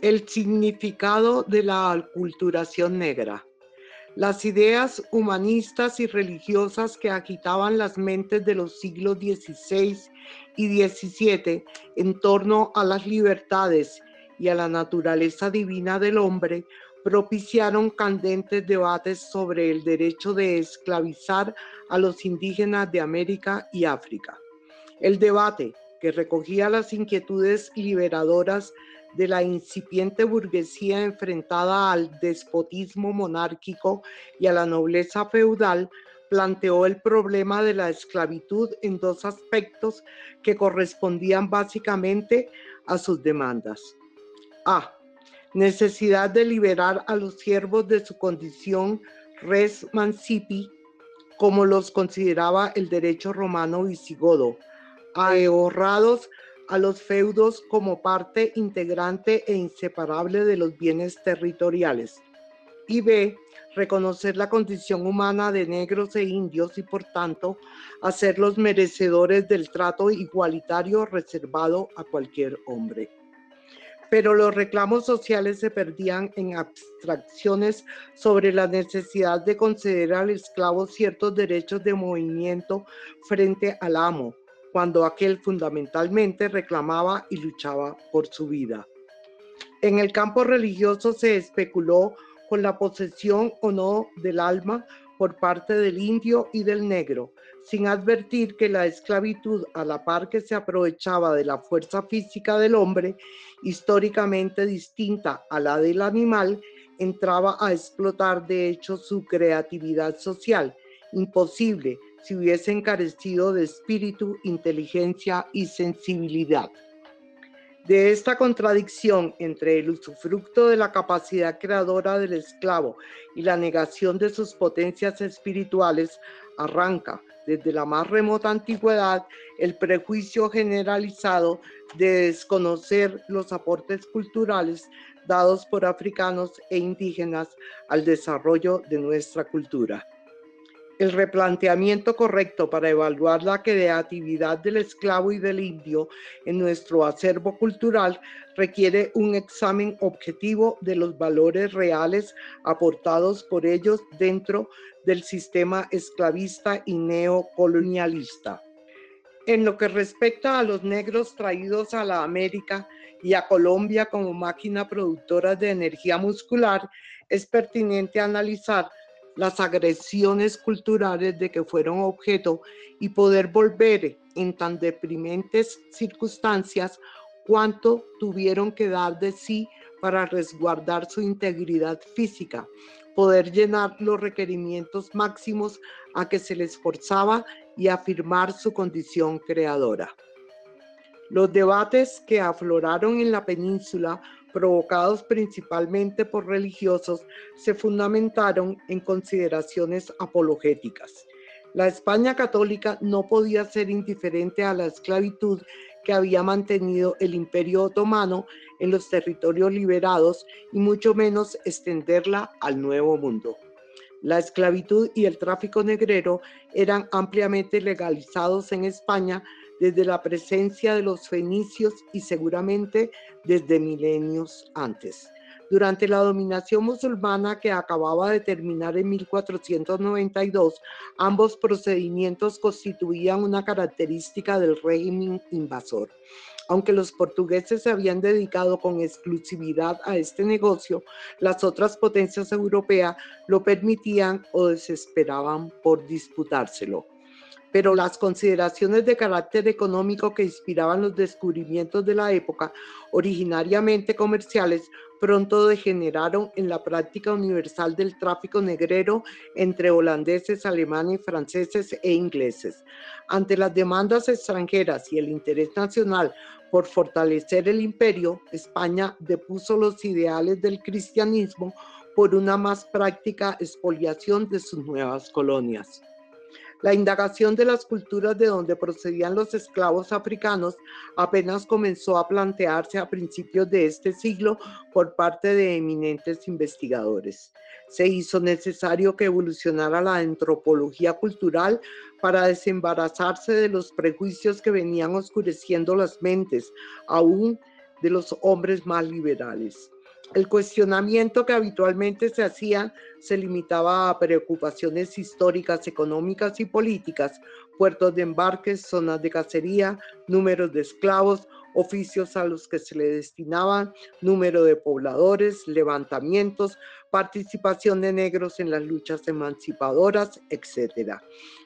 El significado de la aculturación negra. Las ideas humanistas y religiosas que agitaban las mentes de los siglos XVI y XVII en torno a las libertades y a la naturaleza divina del hombre propiciaron candentes debates sobre el derecho de esclavizar a los indígenas de América y África. El debate, que recogía las inquietudes liberadoras de la incipiente burguesía enfrentada al despotismo monárquico y a la nobleza feudal, planteó el problema de la esclavitud en dos aspectos que correspondían básicamente a sus demandas. A. Necesidad de liberar a los siervos de su condición res mancipi, como los consideraba el derecho romano visigodo, ahorrados a los feudos como parte integrante e inseparable de los bienes territoriales. Y B, reconocer la condición humana de negros e indios y por tanto hacerlos merecedores del trato igualitario reservado a cualquier hombre. Pero los reclamos sociales se perdían en abstracciones sobre la necesidad de conceder al esclavo ciertos derechos de movimiento frente al amo, cuando aquel fundamentalmente reclamaba y luchaba por su vida. En el campo religioso se especuló con la posesión o no del alma por parte del indio y del negro, sin advertir que la esclavitud, a la par que se aprovechaba de la fuerza física del hombre, históricamente distinta a la del animal, entraba a explotar de hecho su creatividad social, imposible si hubiese encarecido de espíritu, inteligencia y sensibilidad. De esta contradicción entre el usufructo de la capacidad creadora del esclavo y la negación de sus potencias espirituales arranca desde la más remota antigüedad el prejuicio generalizado de desconocer los aportes culturales dados por africanos e indígenas al desarrollo de nuestra cultura. El replanteamiento correcto para evaluar la creatividad del esclavo y del indio en nuestro acervo cultural requiere un examen objetivo de los valores reales aportados por ellos dentro del sistema esclavista y neocolonialista. En lo que respecta a los negros traídos a la América y a Colombia como máquina productora de energía muscular, es pertinente analizar las agresiones culturales de que fueron objeto y poder volver en tan deprimentes circunstancias cuánto tuvieron que dar de sí para resguardar su integridad física, poder llenar los requerimientos máximos a que se les forzaba y afirmar su condición creadora. Los debates que afloraron en la península provocados principalmente por religiosos, se fundamentaron en consideraciones apologéticas. La España católica no podía ser indiferente a la esclavitud que había mantenido el imperio otomano en los territorios liberados y mucho menos extenderla al nuevo mundo. La esclavitud y el tráfico negrero eran ampliamente legalizados en España desde la presencia de los fenicios y seguramente desde milenios antes. Durante la dominación musulmana que acababa de terminar en 1492, ambos procedimientos constituían una característica del régimen invasor. Aunque los portugueses se habían dedicado con exclusividad a este negocio, las otras potencias europeas lo permitían o desesperaban por disputárselo pero las consideraciones de carácter económico que inspiraban los descubrimientos de la época, originariamente comerciales, pronto degeneraron en la práctica universal del tráfico negrero entre holandeses, alemanes, franceses e ingleses. Ante las demandas extranjeras y el interés nacional por fortalecer el imperio, España depuso los ideales del cristianismo por una más práctica expoliación de sus nuevas colonias. La indagación de las culturas de donde procedían los esclavos africanos apenas comenzó a plantearse a principios de este siglo por parte de eminentes investigadores. Se hizo necesario que evolucionara la antropología cultural para desembarazarse de los prejuicios que venían oscureciendo las mentes, aún de los hombres más liberales. El cuestionamiento que habitualmente se hacía se limitaba a preocupaciones históricas, económicas y políticas, puertos de embarques, zonas de cacería, números de esclavos, oficios a los que se le destinaban, número de pobladores, levantamientos, participación de negros en las luchas emancipadoras, etc.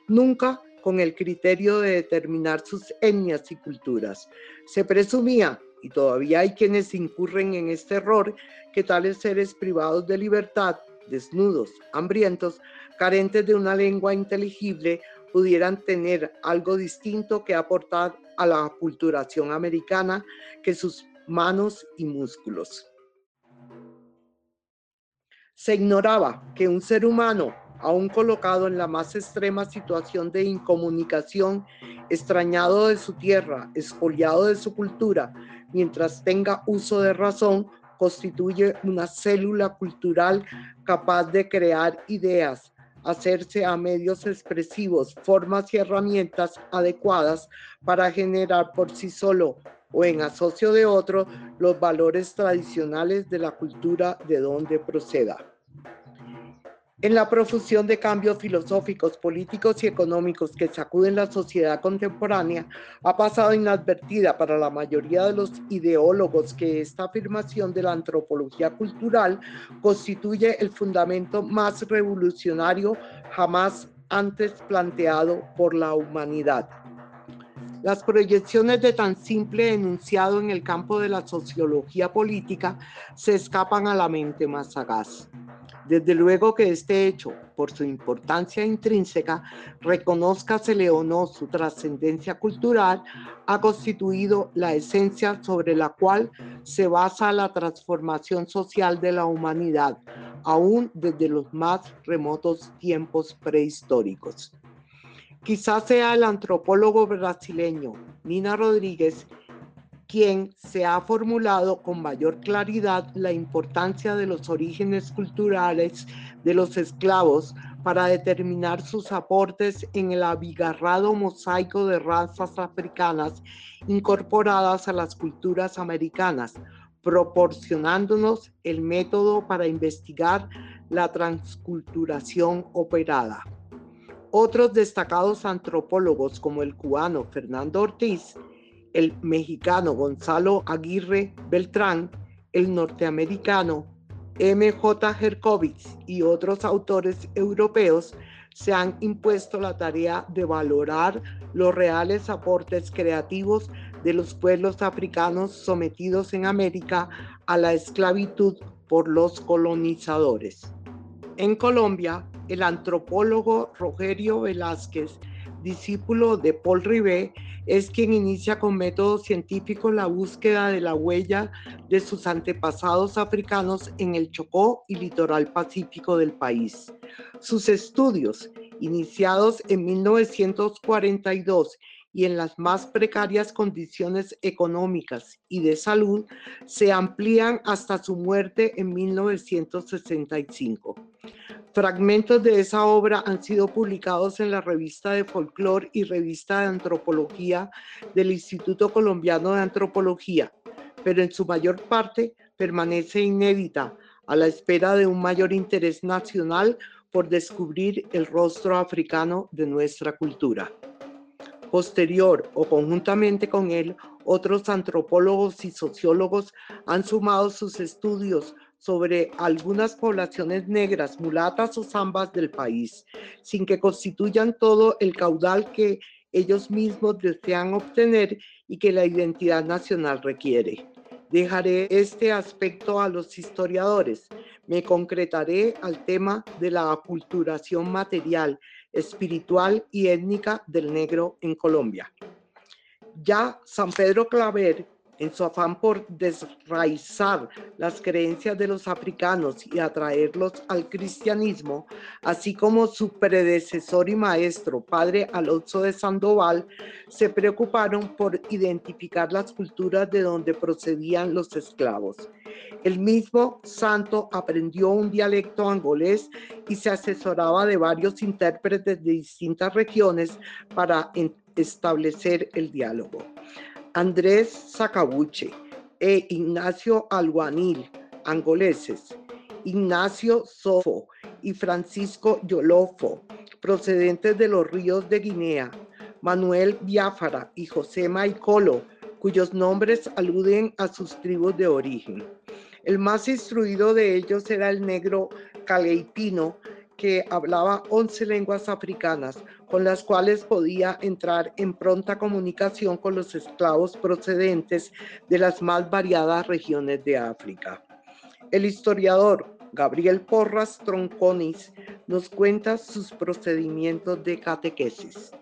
Nunca con el criterio de determinar sus etnias y culturas. Se presumía y todavía hay quienes incurren en este error, que tales seres privados de libertad, desnudos, hambrientos, carentes de una lengua inteligible, pudieran tener algo distinto que aportar a la culturación americana que sus manos y músculos. Se ignoraba que un ser humano, aún colocado en la más extrema situación de incomunicación, extrañado de su tierra, expoliado de su cultura, mientras tenga uso de razón, constituye una célula cultural capaz de crear ideas, hacerse a medios expresivos, formas y herramientas adecuadas para generar por sí solo o en asocio de otro los valores tradicionales de la cultura de donde proceda. En la profusión de cambios filosóficos, políticos y económicos que sacuden la sociedad contemporánea, ha pasado inadvertida para la mayoría de los ideólogos que esta afirmación de la antropología cultural constituye el fundamento más revolucionario jamás antes planteado por la humanidad. Las proyecciones de tan simple enunciado en el campo de la sociología política se escapan a la mente más sagaz. Desde luego que este hecho, por su importancia intrínseca, reconózcasele o no su trascendencia cultural, ha constituido la esencia sobre la cual se basa la transformación social de la humanidad, aún desde los más remotos tiempos prehistóricos. Quizás sea el antropólogo brasileño Nina Rodríguez quien se ha formulado con mayor claridad la importancia de los orígenes culturales de los esclavos para determinar sus aportes en el abigarrado mosaico de razas africanas incorporadas a las culturas americanas, proporcionándonos el método para investigar la transculturación operada. Otros destacados antropólogos como el cubano Fernando Ortiz el mexicano Gonzalo Aguirre Beltrán, el norteamericano M.J. Herkovitz y otros autores europeos se han impuesto la tarea de valorar los reales aportes creativos de los pueblos africanos sometidos en América a la esclavitud por los colonizadores. En Colombia, el antropólogo Rogerio Velázquez discípulo de Paul Rivet, es quien inicia con métodos científicos la búsqueda de la huella de sus antepasados africanos en el Chocó y litoral pacífico del país. Sus estudios, iniciados en 1942 y en las más precarias condiciones económicas y de salud, se amplían hasta su muerte en 1965. Fragmentos de esa obra han sido publicados en la revista de folclore y revista de antropología del Instituto Colombiano de Antropología, pero en su mayor parte permanece inédita a la espera de un mayor interés nacional por descubrir el rostro africano de nuestra cultura. Posterior o conjuntamente con él, otros antropólogos y sociólogos han sumado sus estudios sobre algunas poblaciones negras, mulatas o zambas del país, sin que constituyan todo el caudal que ellos mismos desean obtener y que la identidad nacional requiere. Dejaré este aspecto a los historiadores. Me concretaré al tema de la aculturación material, espiritual y étnica del negro en Colombia. Ya San Pedro Claver en su afán por desraizar las creencias de los africanos y atraerlos al cristianismo, así como su predecesor y maestro, padre Alonso de Sandoval, se preocuparon por identificar las culturas de donde procedían los esclavos. El mismo santo aprendió un dialecto angolés y se asesoraba de varios intérpretes de distintas regiones para establecer el diálogo. Andrés Sacabuche, e Ignacio Alguanil, angoleses, Ignacio Sofo y Francisco Yolofo, procedentes de los ríos de Guinea, Manuel Biafara y José Maicolo, cuyos nombres aluden a sus tribus de origen. El más instruido de ellos era el negro Caleipino, que hablaba 11 lenguas africanas, con las cuales podía entrar en pronta comunicación con los esclavos procedentes de las más variadas regiones de África. El historiador Gabriel Porras Tronconis nos cuenta sus procedimientos de catequesis.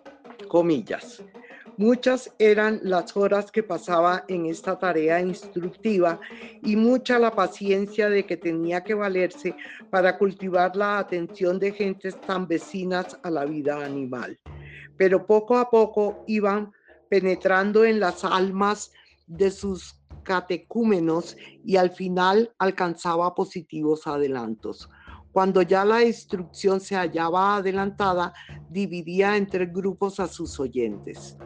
Comillas. Muchas eran las horas que pasaba en esta tarea instructiva y mucha la paciencia de que tenía que valerse para cultivar la atención de gentes tan vecinas a la vida animal. Pero poco a poco iban penetrando en las almas de sus catecúmenos y al final alcanzaba positivos adelantos. Cuando ya la instrucción se hallaba adelantada, dividía en tres grupos a sus oyentes.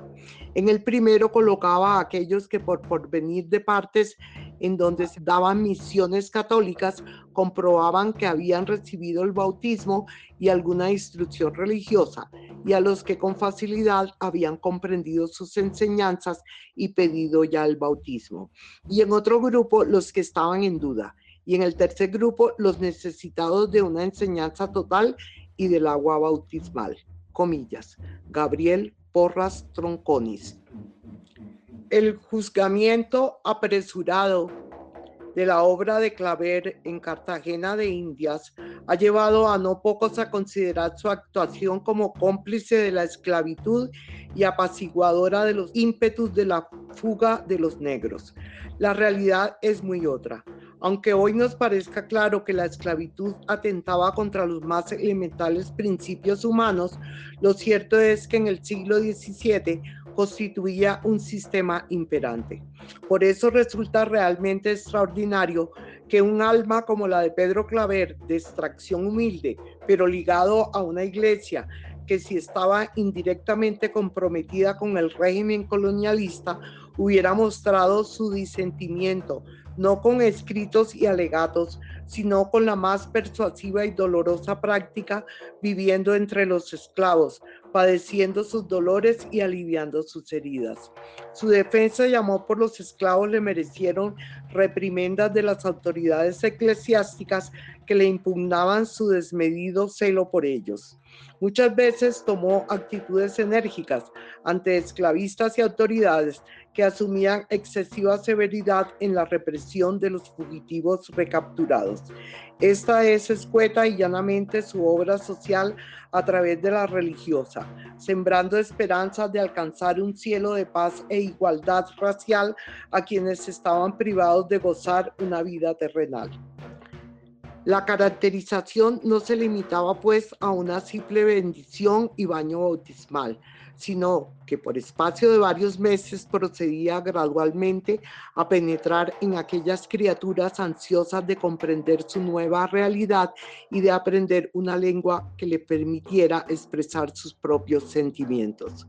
En el primero colocaba a aquellos que por, por venir de partes en donde se daban misiones católicas comprobaban que habían recibido el bautismo y alguna instrucción religiosa, y a los que con facilidad habían comprendido sus enseñanzas y pedido ya el bautismo. Y en otro grupo los que estaban en duda y en el tercer grupo los necesitados de una enseñanza total y del agua bautismal. Comillas. Gabriel Porras Tronconis. El juzgamiento apresurado de la obra de Claver en Cartagena de Indias ha llevado a no pocos a considerar su actuación como cómplice de la esclavitud y apaciguadora de los ímpetus de la fuga de los negros. La realidad es muy otra. Aunque hoy nos parezca claro que la esclavitud atentaba contra los más elementales principios humanos, lo cierto es que en el siglo XVII constituía un sistema imperante. Por eso resulta realmente extraordinario que un alma como la de Pedro Claver, de extracción humilde, pero ligado a una iglesia que si estaba indirectamente comprometida con el régimen colonialista, hubiera mostrado su disentimiento, no con escritos y alegatos, sino con la más persuasiva y dolorosa práctica, viviendo entre los esclavos, padeciendo sus dolores y aliviando sus heridas. Su defensa y amor por los esclavos le merecieron reprimendas de las autoridades eclesiásticas que le impugnaban su desmedido celo por ellos. Muchas veces tomó actitudes enérgicas ante esclavistas y autoridades que asumían excesiva severidad en la represión de los fugitivos recapturados. Esta es escueta y llanamente su obra social a través de la religiosa, sembrando esperanzas de alcanzar un cielo de paz e igualdad racial a quienes estaban privados de gozar una vida terrenal. La caracterización no se limitaba pues a una simple bendición y baño bautismal, sino que por espacio de varios meses procedía gradualmente a penetrar en aquellas criaturas ansiosas de comprender su nueva realidad y de aprender una lengua que le permitiera expresar sus propios sentimientos.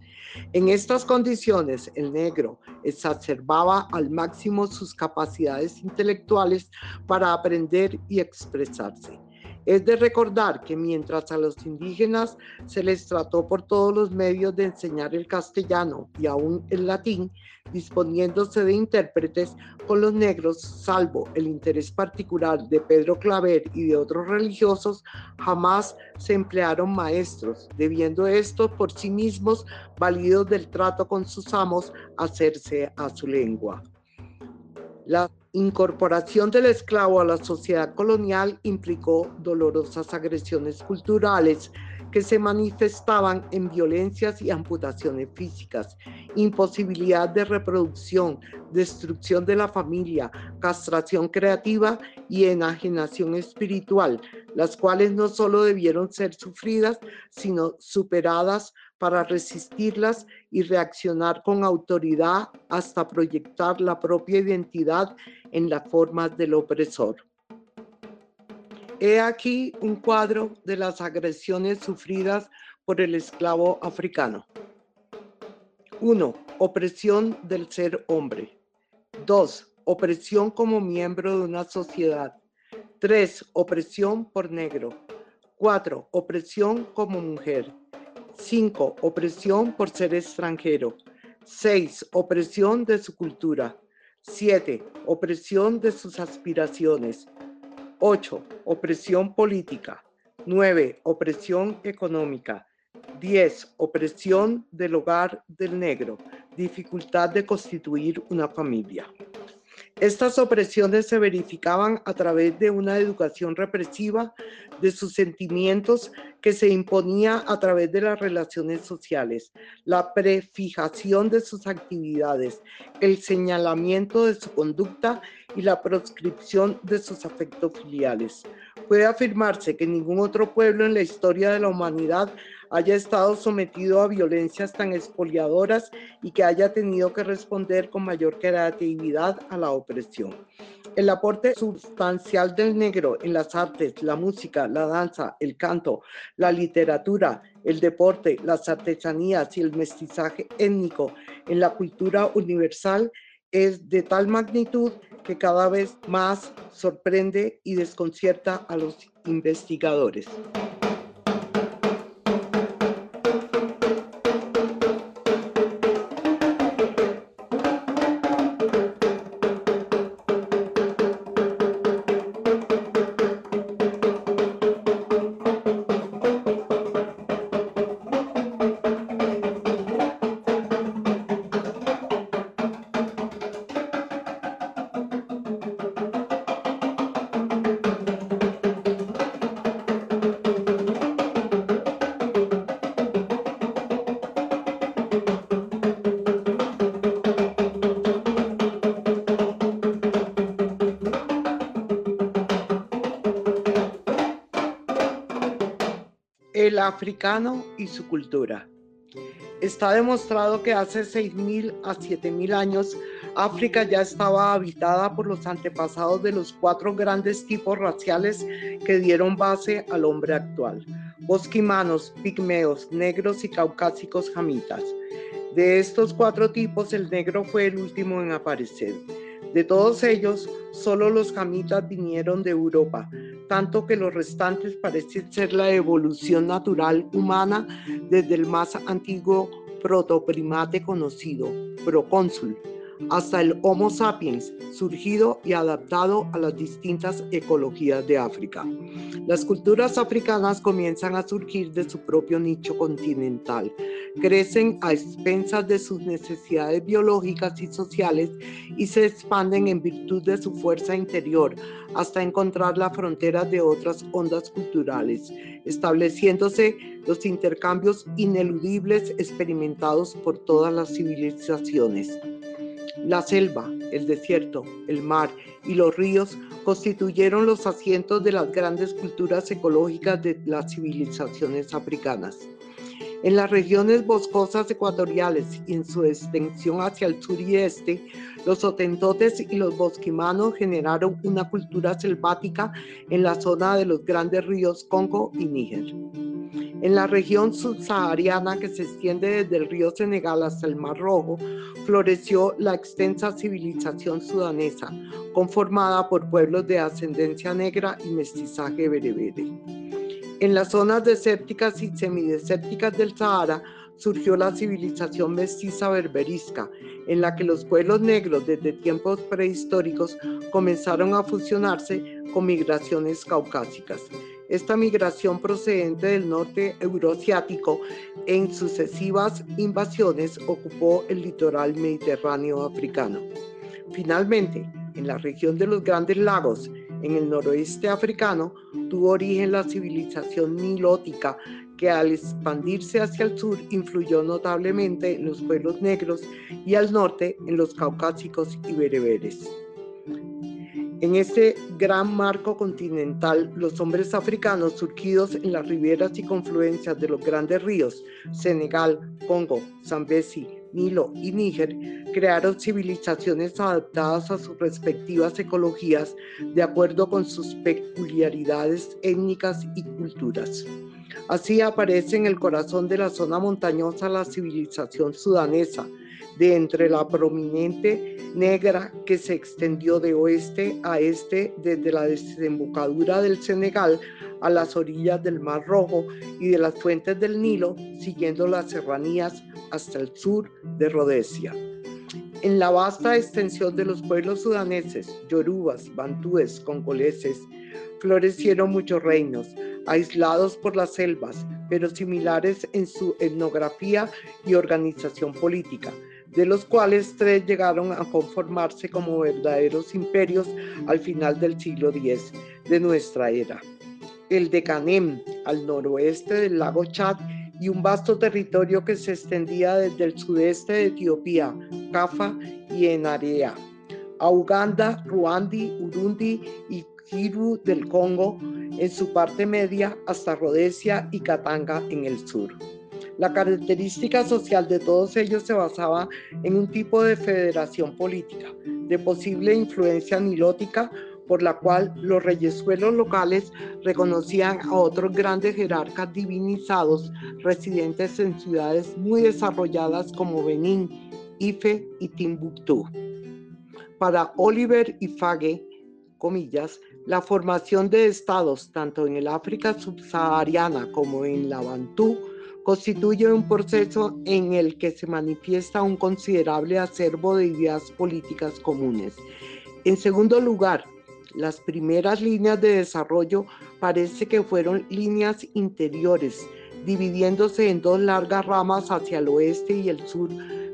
En estas condiciones, el negro exacerbaba al máximo sus capacidades intelectuales para aprender y expresarse. Es de recordar que mientras a los indígenas se les trató por todos los medios de enseñar el castellano y aún el latín, disponiéndose de intérpretes con los negros, salvo el interés particular de Pedro Claver y de otros religiosos, jamás se emplearon maestros, debiendo estos por sí mismos, validos del trato con sus amos, hacerse a su lengua. La incorporación del esclavo a la sociedad colonial implicó dolorosas agresiones culturales que se manifestaban en violencias y amputaciones físicas, imposibilidad de reproducción, destrucción de la familia, castración creativa y enajenación espiritual, las cuales no solo debieron ser sufridas, sino superadas para resistirlas y reaccionar con autoridad hasta proyectar la propia identidad en las formas del opresor. He aquí un cuadro de las agresiones sufridas por el esclavo africano. 1. Opresión del ser hombre. 2. Opresión como miembro de una sociedad. 3. Opresión por negro. 4. Opresión como mujer. 5. Opresión por ser extranjero. 6. Opresión de su cultura. 7. Opresión de sus aspiraciones. 8. Opresión política. 9. Opresión económica. 10. Opresión del hogar del negro. Dificultad de constituir una familia. Estas opresiones se verificaban a través de una educación represiva de sus sentimientos que se imponía a través de las relaciones sociales, la prefijación de sus actividades, el señalamiento de su conducta y la proscripción de sus afectos filiales. Puede afirmarse que ningún otro pueblo en la historia de la humanidad haya estado sometido a violencias tan expoliadoras y que haya tenido que responder con mayor creatividad a la opresión. El aporte sustancial del negro en las artes, la música, la danza, el canto, la literatura, el deporte, las artesanías y el mestizaje étnico en la cultura universal es de tal magnitud que cada vez más sorprende y desconcierta a los investigadores. El africano y su cultura. Está demostrado que hace 6.000 a 7.000 años África ya estaba habitada por los antepasados de los cuatro grandes tipos raciales que dieron base al hombre actual. Bosquimanos, pigmeos, negros y caucásicos jamitas. De estos cuatro tipos, el negro fue el último en aparecer. De todos ellos, solo los jamitas vinieron de Europa, tanto que los restantes parecen ser la evolución natural humana desde el más antiguo protoprimate conocido, procónsul, hasta el Homo sapiens, surgido y adaptado a las distintas ecologías de África. Las culturas africanas comienzan a surgir de su propio nicho continental, crecen a expensas de sus necesidades biológicas y sociales y se expanden en virtud de su fuerza interior hasta encontrar la frontera de otras ondas culturales, estableciéndose los intercambios ineludibles experimentados por todas las civilizaciones. La selva, el desierto, el mar y los ríos constituyeron los asientos de las grandes culturas ecológicas de las civilizaciones africanas. En las regiones boscosas ecuatoriales y en su extensión hacia el sur y este, los otentotes y los bosquimanos generaron una cultura selvática en la zona de los grandes ríos Congo y Níger. En la región subsahariana que se extiende desde el río Senegal hasta el Mar Rojo, floreció la extensa civilización sudanesa, conformada por pueblos de ascendencia negra y mestizaje berebere. En las zonas desérticas y semidesérticas del Sahara surgió la civilización mestiza berberisca, en la que los pueblos negros desde tiempos prehistóricos comenzaron a fusionarse con migraciones caucásicas. Esta migración procedente del norte euroasiático en sucesivas invasiones ocupó el litoral mediterráneo africano. Finalmente, en la región de los Grandes Lagos, en el noroeste africano, tuvo origen la civilización nilótica que al expandirse hacia el sur influyó notablemente en los pueblos negros y al norte en los caucásicos y bereberes. En este gran marco continental, los hombres africanos surgidos en las riberas y confluencias de los grandes ríos, Senegal, Congo, Zambezi, Nilo y Níger, crearon civilizaciones adaptadas a sus respectivas ecologías de acuerdo con sus peculiaridades étnicas y culturas. Así aparece en el corazón de la zona montañosa la civilización sudanesa, de entre la prominente negra que se extendió de oeste a este desde la desembocadura del Senegal a las orillas del Mar Rojo y de las fuentes del Nilo, siguiendo las serranías hasta el sur de Rhodesia. En la vasta extensión de los pueblos sudaneses, yorubas, bantúes, congoleses, florecieron muchos reinos, aislados por las selvas, pero similares en su etnografía y organización política, de los cuales tres llegaron a conformarse como verdaderos imperios al final del siglo X de nuestra era. El de Canem, al noroeste del lago Chad, y un vasto territorio que se extendía desde el sudeste de Etiopía, Cafa y Enarea, a Uganda, Ruandi, Urundi y Kiru del Congo en su parte media hasta Rhodesia y Katanga en el sur. La característica social de todos ellos se basaba en un tipo de federación política, de posible influencia nilótica, por la cual los reyesuelos locales reconocían a otros grandes jerarcas divinizados residentes en ciudades muy desarrolladas como Benín, Ife y Timbuktu. Para Oliver y Fage, comillas, la formación de estados tanto en el África subsahariana como en la Bantú constituye un proceso en el que se manifiesta un considerable acervo de ideas políticas comunes. En segundo lugar, las primeras líneas de desarrollo parece que fueron líneas interiores, dividiéndose en dos largas ramas hacia el oeste y el sur,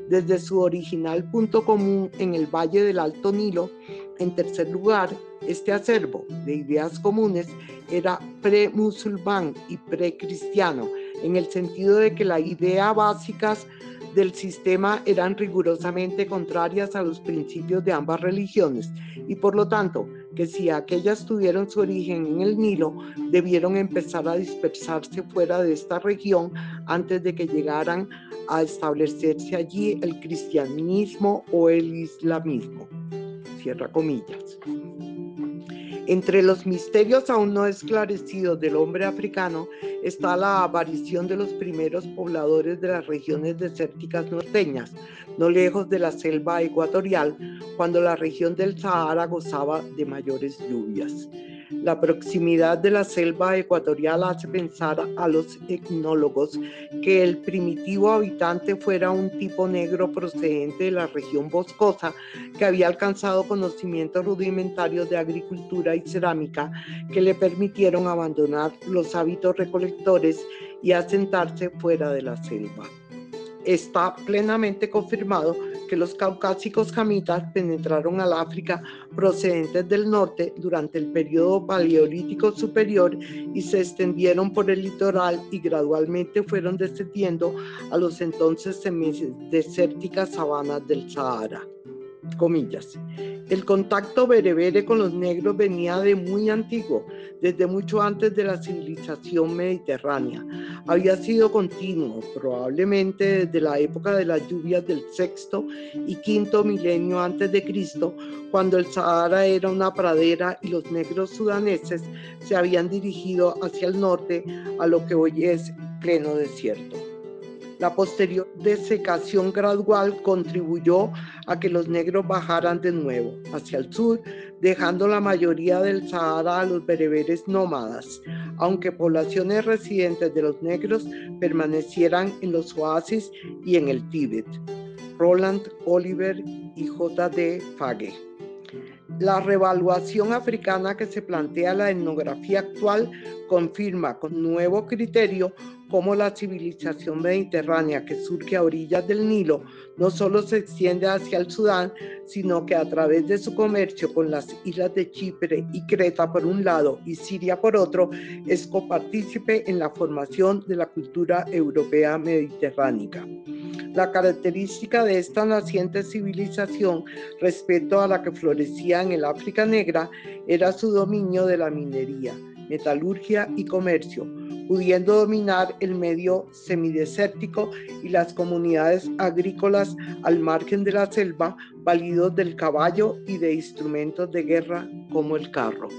desde su original punto común en el Valle del Alto Nilo. En tercer lugar, este acervo de ideas comunes era pre-musulmán y pre-cristiano, en el sentido de que las ideas básicas del sistema eran rigurosamente contrarias a los principios de ambas religiones y por lo tanto que si aquellas tuvieron su origen en el Nilo, debieron empezar a dispersarse fuera de esta región antes de que llegaran a establecerse allí el cristianismo o el islamismo. Cierra comillas. Entre los misterios aún no esclarecidos del hombre africano está la aparición de los primeros pobladores de las regiones desérticas norteñas, no lejos de la selva ecuatorial, cuando la región del Sahara gozaba de mayores lluvias. La proximidad de la selva ecuatorial hace pensar a los etnólogos que el primitivo habitante fuera un tipo negro procedente de la región boscosa que había alcanzado conocimientos rudimentarios de agricultura y cerámica que le permitieron abandonar los hábitos recolectores y asentarse fuera de la selva. Está plenamente confirmado que los caucásicos jamitas penetraron al África procedentes del norte durante el periodo paleolítico superior y se extendieron por el litoral y gradualmente fueron descendiendo a los entonces semidesérticas sabanas del Sahara comillas. El contacto berebere con los negros venía de muy antiguo, desde mucho antes de la civilización mediterránea. Había sido continuo, probablemente desde la época de las lluvias del sexto y quinto milenio antes de Cristo, cuando el Sahara era una pradera y los negros sudaneses se habían dirigido hacia el norte a lo que hoy es pleno desierto. La posterior desecación gradual contribuyó a que los negros bajaran de nuevo hacia el sur, dejando la mayoría del Sahara a los bereberes nómadas, aunque poblaciones residentes de los negros permanecieran en los oasis y en el Tíbet. Roland Oliver y J.D. Fage. La revaluación africana que se plantea la etnografía actual confirma con nuevo criterio cómo la civilización mediterránea que surge a orillas del Nilo no solo se extiende hacia el Sudán, sino que a través de su comercio con las islas de Chipre y Creta por un lado y Siria por otro, es copartícipe en la formación de la cultura europea mediterránea. La característica de esta naciente civilización respecto a la que florecía en el África Negra era su dominio de la minería, metalurgia y comercio, pudiendo dominar el medio semidesértico y las comunidades agrícolas al margen de la selva, validos del caballo y de instrumentos de guerra como el carro.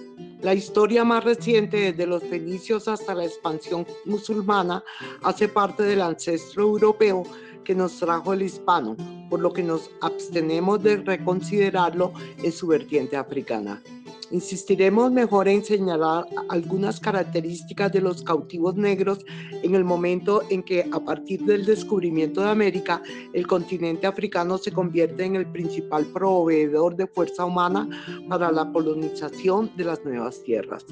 La historia más reciente, desde los fenicios hasta la expansión musulmana, hace parte del ancestro europeo que nos trajo el hispano, por lo que nos abstenemos de reconsiderarlo en su vertiente africana. Insistiremos mejor en señalar algunas características de los cautivos negros en el momento en que a partir del descubrimiento de América el continente africano se convierte en el principal proveedor de fuerza humana para la colonización de las nuevas tierras.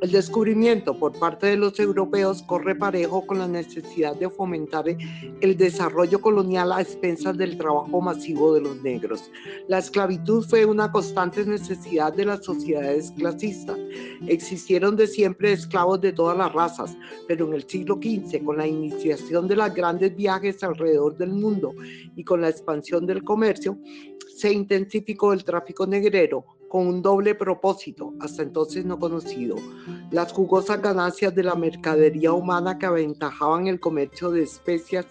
El descubrimiento por parte de los europeos corre parejo con la necesidad de fomentar el desarrollo colonial a expensas del trabajo masivo de los negros. La esclavitud fue una constante necesidad de la sociedad clasistas. Existieron de siempre esclavos de todas las razas, pero en el siglo XV, con la iniciación de los grandes viajes alrededor del mundo y con la expansión del comercio, se intensificó el tráfico negrero con un doble propósito, hasta entonces no conocido, las jugosas ganancias de la mercadería humana que aventajaban el comercio de especias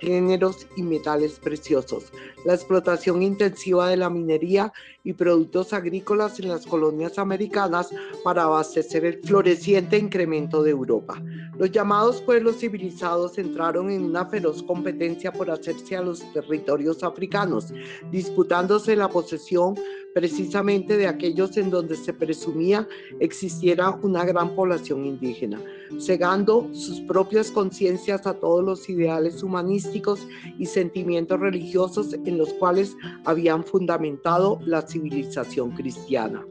géneros y metales preciosos, la explotación intensiva de la minería y productos agrícolas en las colonias americanas para abastecer el floreciente incremento de Europa. Los llamados pueblos civilizados entraron en una feroz competencia por hacerse a los territorios africanos, disputándose la posesión precisamente de aquellos en donde se presumía existiera una gran población indígena, cegando sus propias conciencias a todos los ideales humanísticos y sentimientos religiosos en los cuales habían fundamentado la civilización cristiana.